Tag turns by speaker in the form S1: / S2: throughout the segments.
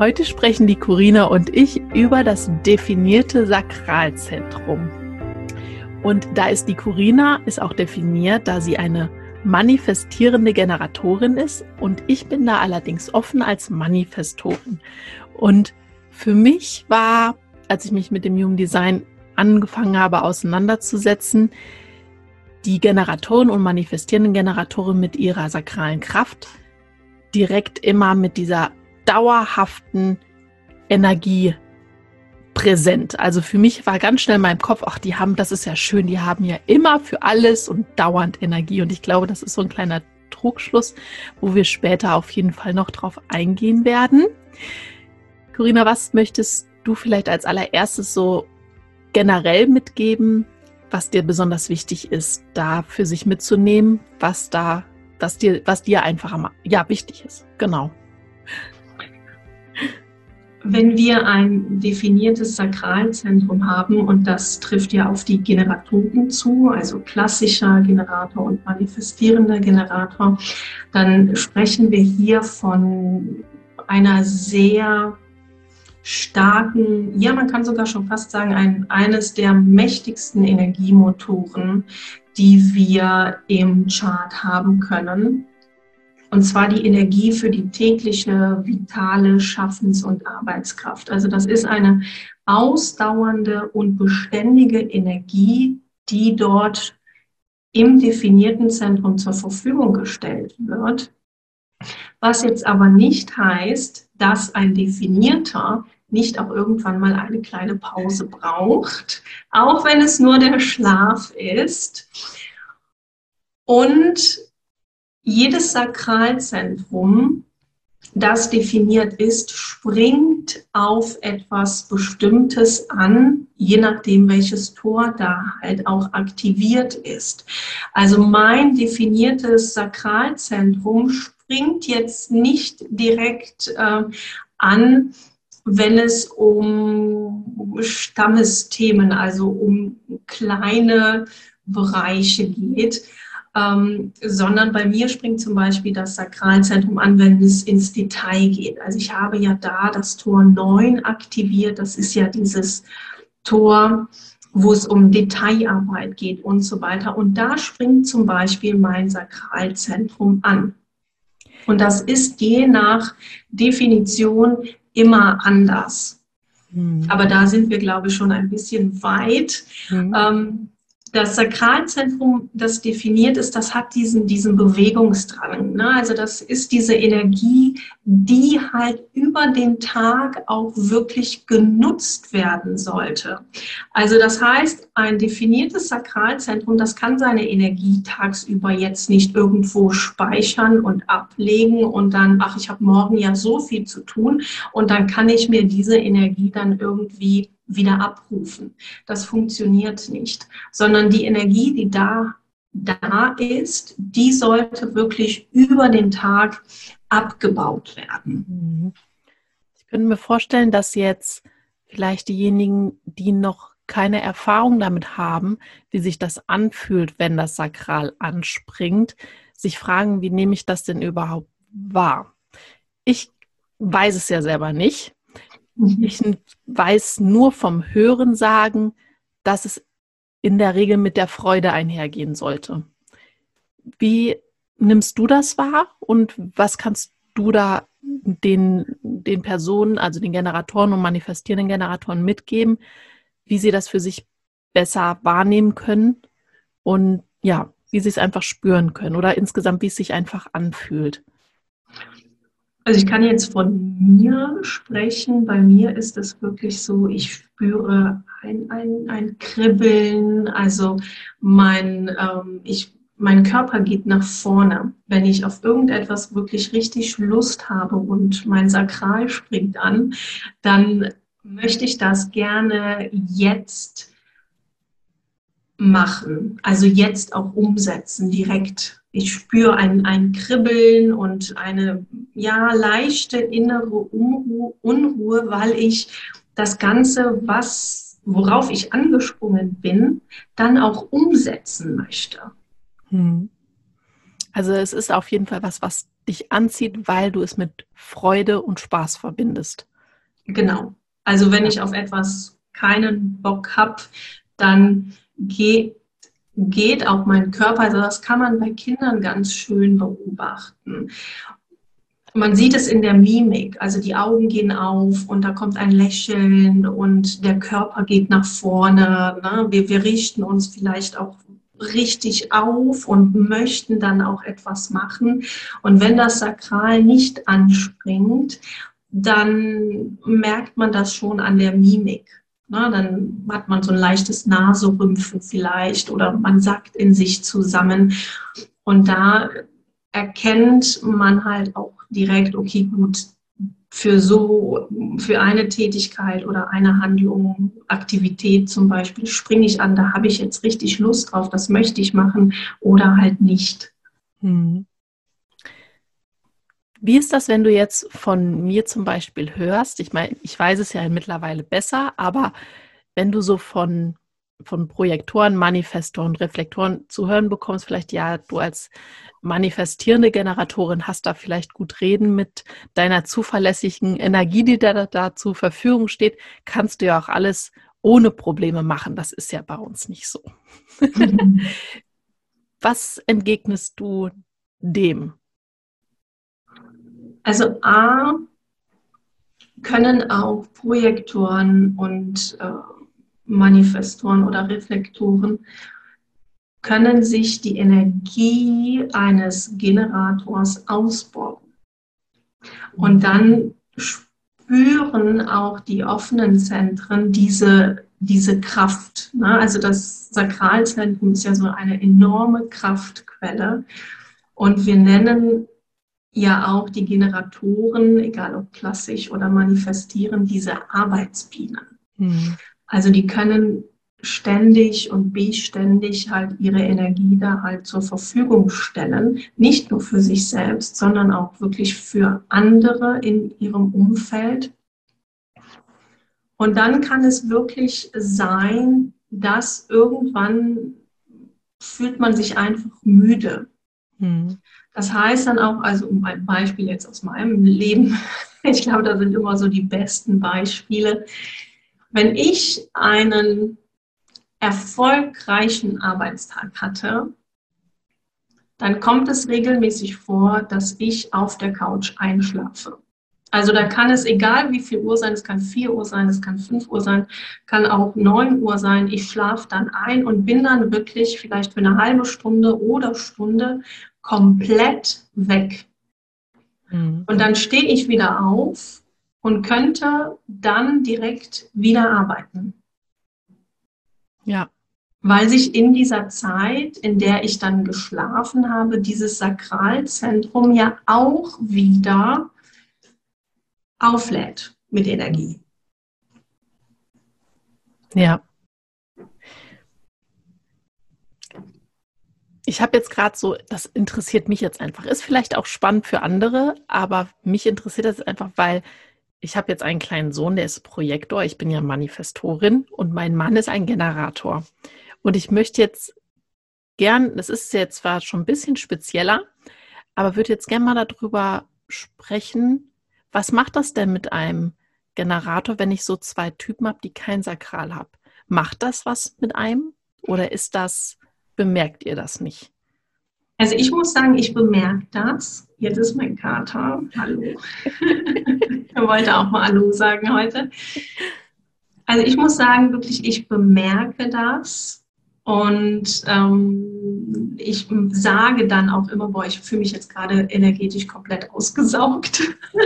S1: Heute sprechen die Corina und ich über das definierte Sakralzentrum. Und da ist die Corina, ist auch definiert, da sie eine manifestierende Generatorin ist und ich bin da allerdings offen als Manifestorin. Und für mich war, als ich mich mit dem Human Design angefangen habe auseinanderzusetzen, die Generatoren und manifestierenden Generatoren mit ihrer sakralen Kraft direkt immer mit dieser dauerhaften Energie präsent. Also für mich war ganz schnell in meinem Kopf, ach, die haben, das ist ja schön, die haben ja immer für alles und dauernd Energie. Und ich glaube, das ist so ein kleiner Trugschluss, wo wir später auf jeden Fall noch drauf eingehen werden. Corinna, was möchtest du vielleicht als allererstes so generell mitgeben, was dir besonders wichtig ist, da für sich mitzunehmen, was da, was dir, was dir einfach ja, wichtig ist? Genau.
S2: Wenn wir ein definiertes Sakralzentrum haben, und das trifft ja auf die Generatoren zu, also klassischer Generator und manifestierender Generator, dann sprechen wir hier von einer sehr starken, ja, man kann sogar schon fast sagen, ein, eines der mächtigsten Energiemotoren, die wir im Chart haben können. Und zwar die Energie für die tägliche vitale Schaffens- und Arbeitskraft. Also das ist eine ausdauernde und beständige Energie, die dort im definierten Zentrum zur Verfügung gestellt wird. Was jetzt aber nicht heißt, dass ein Definierter nicht auch irgendwann mal eine kleine Pause braucht, auch wenn es nur der Schlaf ist. Und jedes Sakralzentrum, das definiert ist, springt auf etwas Bestimmtes an, je nachdem, welches Tor da halt auch aktiviert ist. Also mein definiertes Sakralzentrum springt jetzt nicht direkt äh, an, wenn es um Stammesthemen, also um kleine Bereiche geht, ähm, sondern bei mir springt zum Beispiel das Sakralzentrum an, wenn es ins Detail geht. Also ich habe ja da das Tor 9 aktiviert, das ist ja dieses Tor, wo es um Detailarbeit geht und so weiter. Und da springt zum Beispiel mein Sakralzentrum an. Und das ist je nach Definition immer anders. Mhm. Aber da sind wir, glaube ich, schon ein bisschen weit. Mhm. Ähm, das Sakralzentrum, das definiert ist, das hat diesen, diesen Bewegungsdrang. Ne? Also das ist diese Energie, die halt über den Tag auch wirklich genutzt werden sollte. Also das heißt, ein definiertes Sakralzentrum, das kann seine Energie tagsüber jetzt nicht irgendwo speichern und ablegen und dann, ach, ich habe morgen ja so viel zu tun und dann kann ich mir diese Energie dann irgendwie wieder abrufen. Das funktioniert nicht, sondern die Energie, die da da ist, die sollte wirklich über den Tag abgebaut werden.
S1: Mhm. Ich könnte mir vorstellen, dass jetzt vielleicht diejenigen, die noch keine Erfahrung damit haben, wie sich das anfühlt, wenn das Sakral anspringt, sich fragen, wie nehme ich das denn überhaupt wahr? Ich weiß es ja selber nicht. Ich weiß nur vom Hören sagen, dass es in der Regel mit der Freude einhergehen sollte. Wie nimmst du das wahr und was kannst du da den, den Personen, also den Generatoren und manifestierenden Generatoren mitgeben, wie sie das für sich besser wahrnehmen können und ja, wie sie es einfach spüren können oder insgesamt, wie es sich einfach anfühlt?
S2: Also ich kann jetzt von mir sprechen. Bei mir ist es wirklich so, ich spüre ein, ein, ein Kribbeln. Also mein, ähm, ich, mein Körper geht nach vorne. Wenn ich auf irgendetwas wirklich richtig Lust habe und mein Sakral springt an, dann möchte ich das gerne jetzt machen. Also jetzt auch umsetzen, direkt ich spüre ein, ein Kribbeln und eine ja, leichte innere Unruhe, Unruhe, weil ich das Ganze, was, worauf ich angesprungen bin, dann auch umsetzen möchte. Hm.
S1: Also es ist auf jeden Fall was, was dich anzieht, weil du es mit Freude und Spaß verbindest.
S2: Genau. Also wenn ich auf etwas keinen Bock habe, dann gehe geht auch mein Körper. Also das kann man bei Kindern ganz schön beobachten. Man sieht es in der Mimik, also die Augen gehen auf und da kommt ein Lächeln und der Körper geht nach vorne. Ne? Wir, wir richten uns vielleicht auch richtig auf und möchten dann auch etwas machen. Und wenn das Sakral nicht anspringt, dann merkt man das schon an der Mimik. Na, dann hat man so ein leichtes Naserümpfen vielleicht oder man sackt in sich zusammen. Und da erkennt man halt auch direkt, okay, gut, für so, für eine Tätigkeit oder eine Handlung, Aktivität zum Beispiel, springe ich an, da habe ich jetzt richtig Lust drauf, das möchte ich machen oder halt nicht. Hm.
S1: Wie ist das, wenn du jetzt von mir zum Beispiel hörst? Ich meine, ich weiß es ja mittlerweile besser, aber wenn du so von, von Projektoren, Manifestoren, Reflektoren zu hören bekommst, vielleicht ja, du als manifestierende Generatorin hast da vielleicht gut reden mit deiner zuverlässigen Energie, die da, da zur Verfügung steht, kannst du ja auch alles ohne Probleme machen. Das ist ja bei uns nicht so. Was entgegnest du dem?
S2: Also A können auch Projektoren und äh, Manifestoren oder Reflektoren können sich die Energie eines Generators ausbauen. Und dann spüren auch die offenen Zentren diese, diese Kraft. Ne? Also das Sakralzentrum ist ja so eine enorme Kraftquelle. Und wir nennen ja auch die Generatoren, egal ob klassisch oder manifestieren, diese Arbeitsbienen. Mhm. Also die können ständig und beständig halt ihre Energie da halt zur Verfügung stellen, nicht nur für sich selbst, sondern auch wirklich für andere in ihrem Umfeld. Und dann kann es wirklich sein, dass irgendwann fühlt man sich einfach müde. Mhm. Das heißt dann auch, also um ein Beispiel jetzt aus meinem Leben, ich glaube, da sind immer so die besten Beispiele. Wenn ich einen erfolgreichen Arbeitstag hatte, dann kommt es regelmäßig vor, dass ich auf der Couch einschlafe. Also da kann es, egal wie viel Uhr sein, es kann 4 Uhr sein, es kann 5 Uhr sein, kann auch 9 Uhr sein. Ich schlafe dann ein und bin dann wirklich vielleicht für eine halbe Stunde oder Stunde komplett weg. Mhm. Und dann stehe ich wieder auf und könnte dann direkt wieder arbeiten.
S1: Ja.
S2: Weil sich in dieser Zeit, in der ich dann geschlafen habe, dieses Sakralzentrum ja auch wieder auflädt mit Energie.
S1: Ja. Ich habe jetzt gerade so, das interessiert mich jetzt einfach. Ist vielleicht auch spannend für andere, aber mich interessiert das einfach, weil ich habe jetzt einen kleinen Sohn, der ist Projektor. Ich bin ja Manifestorin und mein Mann ist ein Generator. Und ich möchte jetzt gern, das ist jetzt zwar schon ein bisschen spezieller, aber würde jetzt gern mal darüber sprechen, was macht das denn mit einem Generator, wenn ich so zwei Typen habe, die kein Sakral haben? Macht das was mit einem oder ist das, bemerkt ihr das nicht?
S2: Also ich muss sagen, ich bemerke das. Jetzt ist mein Kater. Hallo. er wollte auch mal Hallo sagen heute. Also ich muss sagen, wirklich, ich bemerke das. Und ähm, ich sage dann auch immer, boah, ich fühle mich jetzt gerade energetisch komplett ausgesaugt.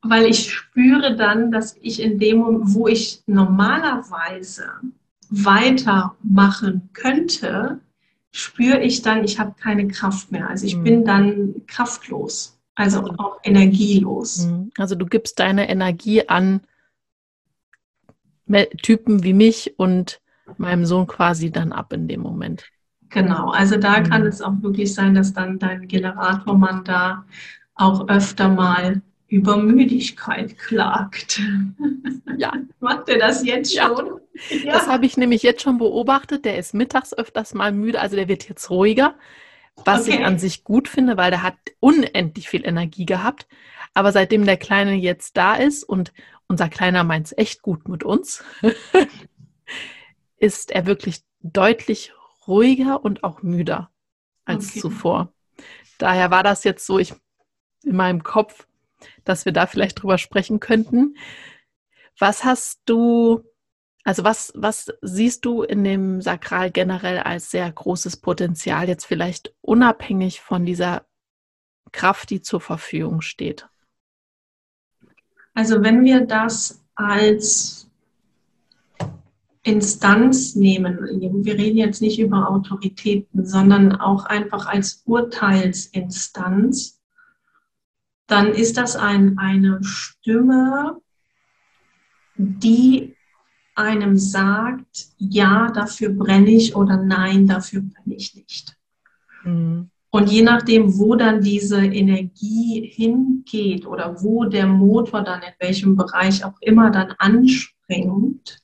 S2: Weil ich spüre dann, dass ich in dem Moment, wo ich normalerweise weitermachen könnte, spüre ich dann, ich habe keine Kraft mehr. Also ich mhm. bin dann kraftlos, also auch energielos.
S1: Mhm. Also du gibst deine Energie an Typen wie mich und meinem Sohn quasi dann ab in dem Moment.
S2: Genau, also da mhm. kann es auch wirklich sein, dass dann dein Generatormann da auch öfter mal über Müdigkeit klagt.
S1: Ja.
S2: Macht er das jetzt schon?
S1: Ja. Das habe ich nämlich jetzt schon beobachtet. Der ist mittags öfters mal müde, also der wird jetzt ruhiger, was okay. ich an sich gut finde, weil der hat unendlich viel Energie gehabt. Aber seitdem der Kleine jetzt da ist und unser Kleiner meint es echt gut mit uns, ist er wirklich deutlich ruhiger und auch müder als okay. zuvor. Daher war das jetzt so, ich in meinem Kopf, dass wir da vielleicht drüber sprechen könnten. Was hast du, also was, was siehst du in dem Sakral generell als sehr großes Potenzial, jetzt vielleicht unabhängig von dieser Kraft, die zur Verfügung steht?
S2: Also wenn wir das als Instanz nehmen, wir reden jetzt nicht über Autoritäten, sondern auch einfach als Urteilsinstanz, dann ist das ein, eine Stimme, die einem sagt, ja, dafür brenne ich oder nein, dafür brenne ich nicht. Mhm. Und je nachdem, wo dann diese Energie hingeht oder wo der Motor dann in welchem Bereich auch immer dann anspringt,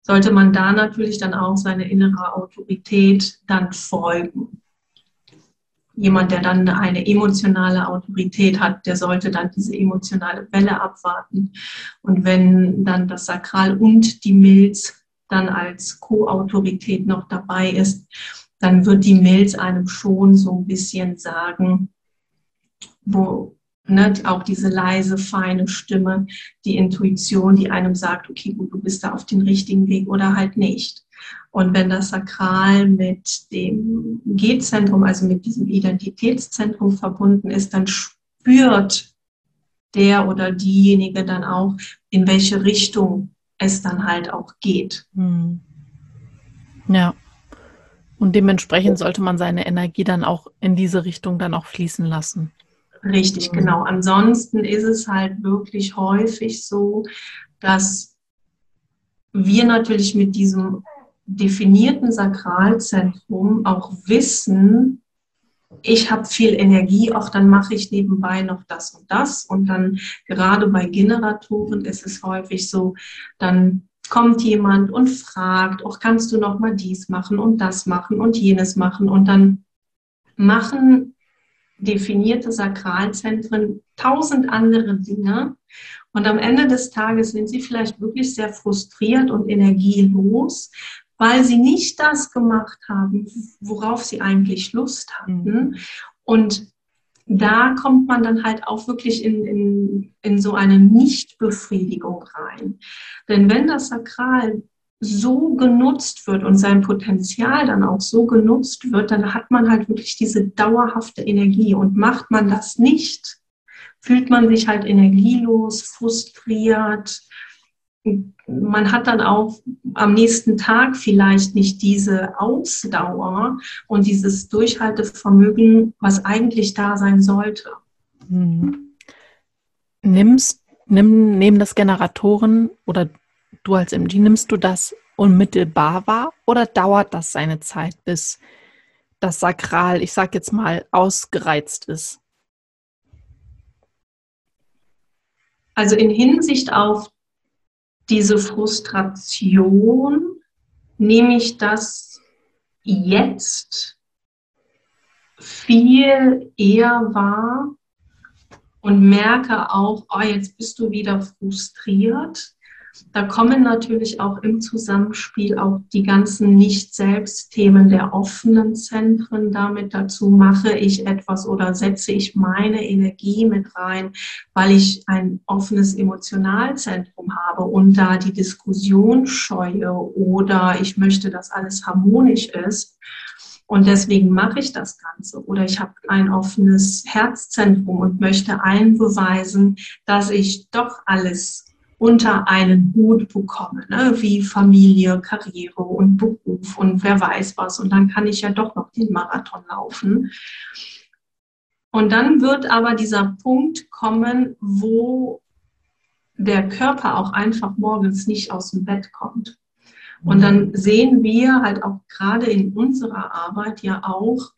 S2: sollte man da natürlich dann auch seine innere Autorität dann folgen. Jemand, der dann eine emotionale Autorität hat, der sollte dann diese emotionale Welle abwarten. Und wenn dann das Sakral und die Milz dann als Co-Autorität noch dabei ist, dann wird die Milz einem schon so ein bisschen sagen, wo ne, auch diese leise, feine Stimme, die Intuition, die einem sagt, okay, gut, du bist da auf dem richtigen Weg oder halt nicht. Und wenn das Sakral mit dem G-Zentrum, also mit diesem Identitätszentrum verbunden ist, dann spürt der oder diejenige dann auch, in welche Richtung es dann halt auch geht. Hm.
S1: Ja. Und dementsprechend sollte man seine Energie dann auch in diese Richtung dann auch fließen lassen.
S2: Richtig, mhm. genau. Ansonsten ist es halt wirklich häufig so, dass wir natürlich mit diesem definierten Sakralzentrum auch wissen, ich habe viel Energie, auch dann mache ich nebenbei noch das und das. Und dann gerade bei Generatoren ist es häufig so, dann kommt jemand und fragt, auch kannst du noch mal dies machen und das machen und jenes machen und dann machen definierte Sakralzentren tausend andere Dinge und am Ende des Tages sind sie vielleicht wirklich sehr frustriert und energielos, weil sie nicht das gemacht haben, worauf sie eigentlich Lust hatten. Mhm. Und da kommt man dann halt auch wirklich in, in, in so eine Nichtbefriedigung rein. Denn wenn das Sakral so genutzt wird und sein Potenzial dann auch so genutzt wird, dann hat man halt wirklich diese dauerhafte Energie. Und macht man das nicht, fühlt man sich halt energielos, frustriert. Man hat dann auch am nächsten Tag vielleicht nicht diese Ausdauer und dieses Durchhaltevermögen, was eigentlich da sein sollte.
S1: Mhm. Nimmst, nimm, nehmen das Generatoren oder du als MG, nimmst du das unmittelbar wahr oder dauert das seine Zeit, bis das Sakral, ich sag jetzt mal, ausgereizt ist?
S2: Also in Hinsicht auf diese Frustration nehme ich das jetzt viel eher wahr und merke auch, oh, jetzt bist du wieder frustriert. Da kommen natürlich auch im Zusammenspiel auch die ganzen Nicht-Selbst-Themen der offenen Zentren damit dazu. Mache ich etwas oder setze ich meine Energie mit rein, weil ich ein offenes Emotionalzentrum habe und da die Diskussion scheue oder ich möchte, dass alles harmonisch ist. Und deswegen mache ich das Ganze. Oder ich habe ein offenes Herzzentrum und möchte einbeweisen, dass ich doch alles unter einen Hut bekomme, ne? wie Familie, Karriere und Beruf und wer weiß was. Und dann kann ich ja doch noch den Marathon laufen. Und dann wird aber dieser Punkt kommen, wo der Körper auch einfach morgens nicht aus dem Bett kommt. Und dann sehen wir halt auch gerade in unserer Arbeit ja auch,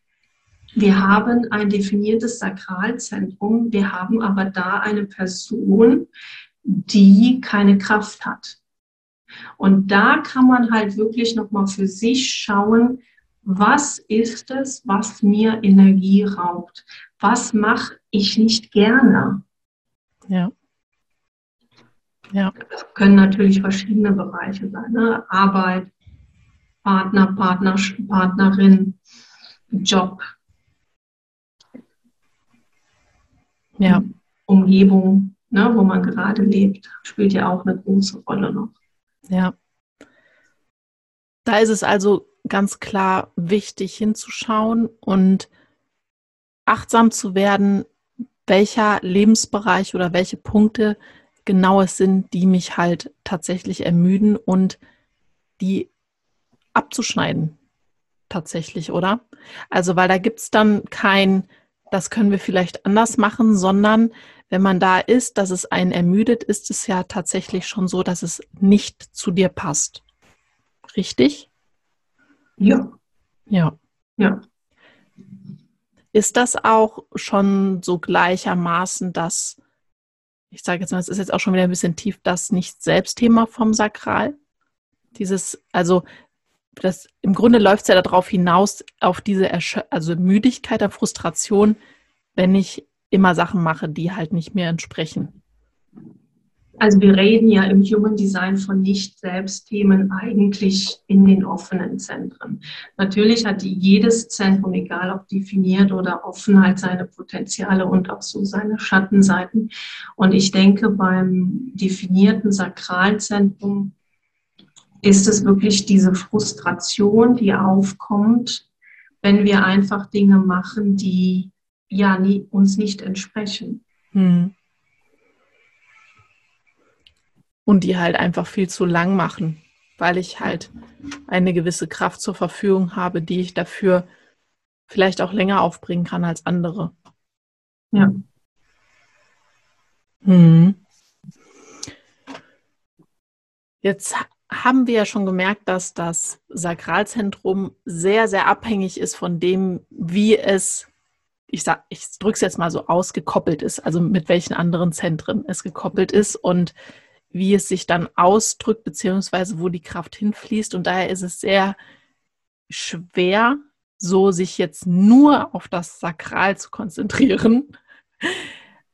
S2: wir haben ein definiertes Sakralzentrum, wir haben aber da eine Person, die keine Kraft hat. Und da kann man halt wirklich nochmal für sich schauen, was ist es, was mir Energie raubt? Was mache ich nicht gerne?
S1: Ja.
S2: Ja. Das können natürlich verschiedene Bereiche sein. Ne? Arbeit, Partner, Partner, Partnerin, Job.
S1: Ja.
S2: Umgebung ne, wo man gerade lebt, spielt ja auch eine große Rolle noch.
S1: Ja. Da ist es also ganz klar wichtig hinzuschauen und achtsam zu werden, welcher Lebensbereich oder welche Punkte genau es sind, die mich halt tatsächlich ermüden und die abzuschneiden. Tatsächlich, oder? Also, weil da gibt es dann kein, das können wir vielleicht anders machen, sondern wenn man da ist, dass es einen ermüdet, ist es ja tatsächlich schon so, dass es nicht zu dir passt. Richtig?
S2: Ja.
S1: Ja.
S2: Ja.
S1: Ist das auch schon so gleichermaßen das, ich sage jetzt mal, es ist jetzt auch schon wieder ein bisschen tief, das Nicht-Selbst-Thema vom Sakral? Dieses, also das, im Grunde läuft es ja darauf hinaus, auf diese Ersch also Müdigkeit, der Frustration, wenn ich immer Sachen mache, die halt nicht mehr entsprechen.
S2: Also wir reden ja im Human Design von Nicht-Selbst-Themen eigentlich in den offenen Zentren. Natürlich hat jedes Zentrum, egal ob definiert oder offen, halt seine Potenziale und auch so seine Schattenseiten. Und ich denke, beim definierten Sakralzentrum ist es wirklich diese Frustration, die aufkommt, wenn wir einfach Dinge machen, die ja nie, uns nicht entsprechen. Hm.
S1: Und die halt einfach viel zu lang machen, weil ich halt eine gewisse Kraft zur Verfügung habe, die ich dafür vielleicht auch länger aufbringen kann als andere.
S2: Ja.
S1: Hm. Jetzt haben wir ja schon gemerkt, dass das Sakralzentrum sehr, sehr abhängig ist von dem, wie es ich ich drücke es jetzt mal so aus, gekoppelt ist, also mit welchen anderen Zentren es gekoppelt ist und wie es sich dann ausdrückt, beziehungsweise wo die Kraft hinfließt. Und daher ist es sehr schwer, so sich jetzt nur auf das Sakral zu konzentrieren.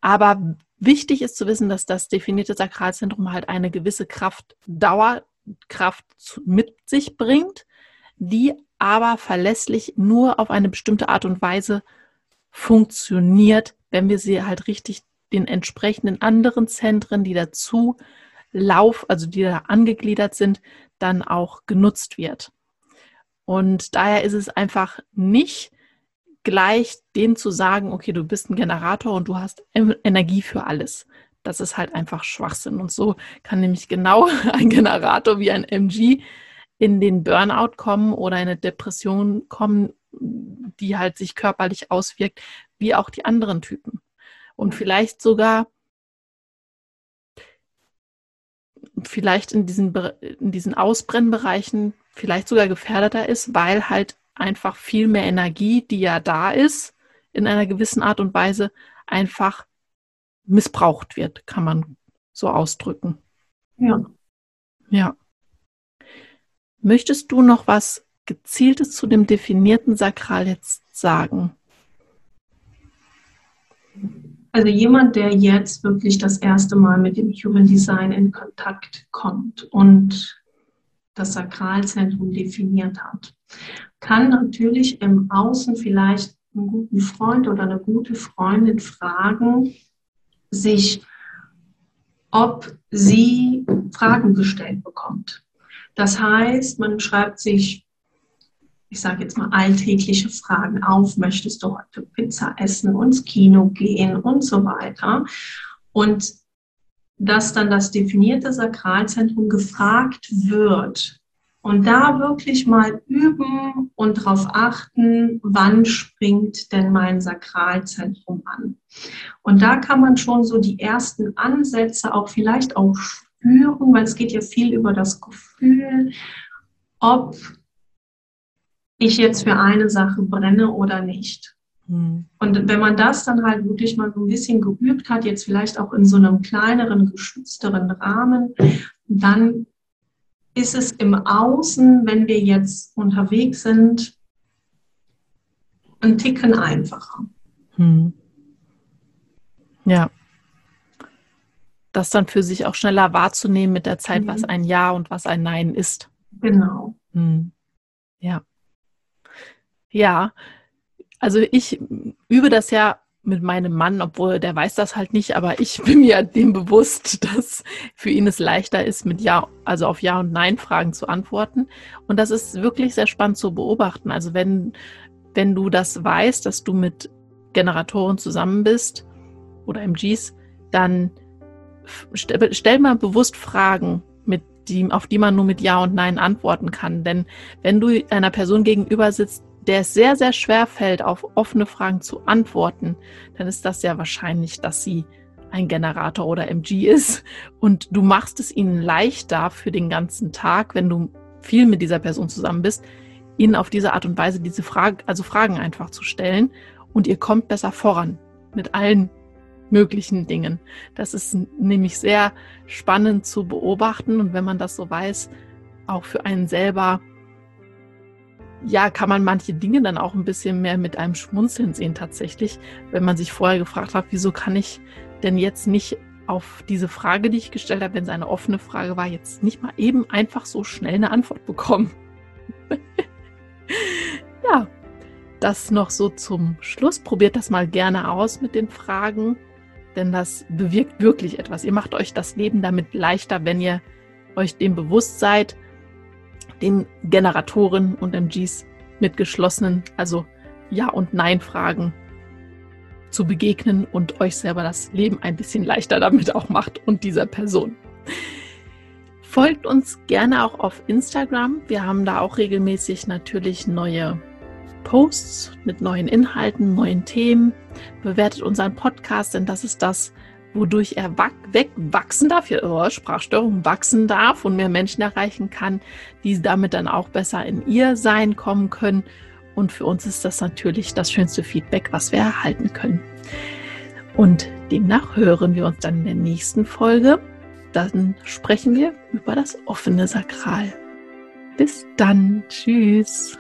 S1: Aber wichtig ist zu wissen, dass das definierte Sakralzentrum halt eine gewisse Kraft, mit sich bringt, die aber verlässlich nur auf eine bestimmte Art und Weise funktioniert, wenn wir sie halt richtig den entsprechenden anderen Zentren, die dazu lauf, also die da angegliedert sind, dann auch genutzt wird. Und daher ist es einfach nicht gleich dem zu sagen, okay, du bist ein Generator und du hast Energie für alles. Das ist halt einfach Schwachsinn. Und so kann nämlich genau ein Generator wie ein MG in den Burnout kommen oder eine Depression kommen, die halt sich körperlich auswirkt, wie auch die anderen Typen. Und vielleicht sogar, vielleicht in diesen, in diesen Ausbrennbereichen vielleicht sogar gefährdeter ist, weil halt einfach viel mehr Energie, die ja da ist, in einer gewissen Art und Weise einfach missbraucht wird, kann man so ausdrücken.
S2: Ja.
S1: Ja. Möchtest du noch was Gezieltes zu dem definierten Sakral jetzt sagen?
S2: Also jemand, der jetzt wirklich das erste Mal mit dem Human Design in Kontakt kommt und das Sakralzentrum definiert hat, kann natürlich im Außen vielleicht einen guten Freund oder eine gute Freundin fragen, sich, ob sie Fragen gestellt bekommt. Das heißt, man schreibt sich, ich sage jetzt mal, alltägliche Fragen auf. Möchtest du heute Pizza essen, ins Kino gehen und so weiter? Und dass dann das definierte Sakralzentrum gefragt wird, und da wirklich mal üben und darauf achten, wann springt denn mein Sakralzentrum. Und da kann man schon so die ersten Ansätze auch vielleicht auch spüren, weil es geht ja viel über das Gefühl, ob ich jetzt für eine Sache brenne oder nicht. Hm. Und wenn man das dann halt wirklich mal so ein bisschen geübt hat, jetzt vielleicht auch in so einem kleineren, geschützteren Rahmen, dann ist es im Außen, wenn wir jetzt unterwegs sind, ein Ticken einfacher. Hm.
S1: Ja. Das dann für sich auch schneller wahrzunehmen mit der Zeit, mhm. was ein Ja und was ein Nein ist.
S2: Genau. Hm.
S1: Ja. Ja. Also ich übe das ja mit meinem Mann, obwohl der weiß das halt nicht, aber ich bin mir dem bewusst, dass für ihn es leichter ist, mit Ja, also auf Ja und Nein Fragen zu antworten. Und das ist wirklich sehr spannend zu beobachten. Also wenn, wenn du das weißt, dass du mit Generatoren zusammen bist oder MGs, dann stell, stell mal bewusst Fragen, mit die, auf die man nur mit Ja und Nein antworten kann. Denn wenn du einer Person gegenüber sitzt, der es sehr, sehr schwer fällt, auf offene Fragen zu antworten, dann ist das sehr wahrscheinlich, dass sie ein Generator oder MG ist. Und du machst es ihnen leichter für den ganzen Tag, wenn du viel mit dieser Person zusammen bist, ihnen auf diese Art und Weise diese Frage, also Fragen einfach zu stellen. Und ihr kommt besser voran mit allen möglichen Dingen. Das ist nämlich sehr spannend zu beobachten. Und wenn man das so weiß, auch für einen selber ja, kann man manche Dinge dann auch ein bisschen mehr mit einem Schmunzeln sehen tatsächlich, wenn man sich vorher gefragt hat, wieso kann ich denn jetzt nicht auf diese Frage, die ich gestellt habe, wenn es eine offene Frage war, jetzt nicht mal eben einfach so schnell eine Antwort bekommen. ja, das noch so zum Schluss. Probiert das mal gerne aus mit den Fragen, denn das bewirkt wirklich etwas. Ihr macht euch das Leben damit leichter, wenn ihr euch dem bewusst seid, den Generatoren und MGs mit geschlossenen, also Ja- und Nein-Fragen zu begegnen und euch selber das Leben ein bisschen leichter damit auch macht und dieser Person. Folgt uns gerne auch auf Instagram. Wir haben da auch regelmäßig natürlich neue Posts mit neuen Inhalten, neuen Themen. Bewertet unseren Podcast, denn das ist das, wodurch er wegwachsen darf, oh, Sprachstörung wachsen darf und mehr Menschen erreichen kann, die damit dann auch besser in ihr Sein kommen können. Und für uns ist das natürlich das schönste Feedback, was wir erhalten können. Und demnach hören wir uns dann in der nächsten Folge. Dann sprechen wir über das offene Sakral. Bis dann. Tschüss.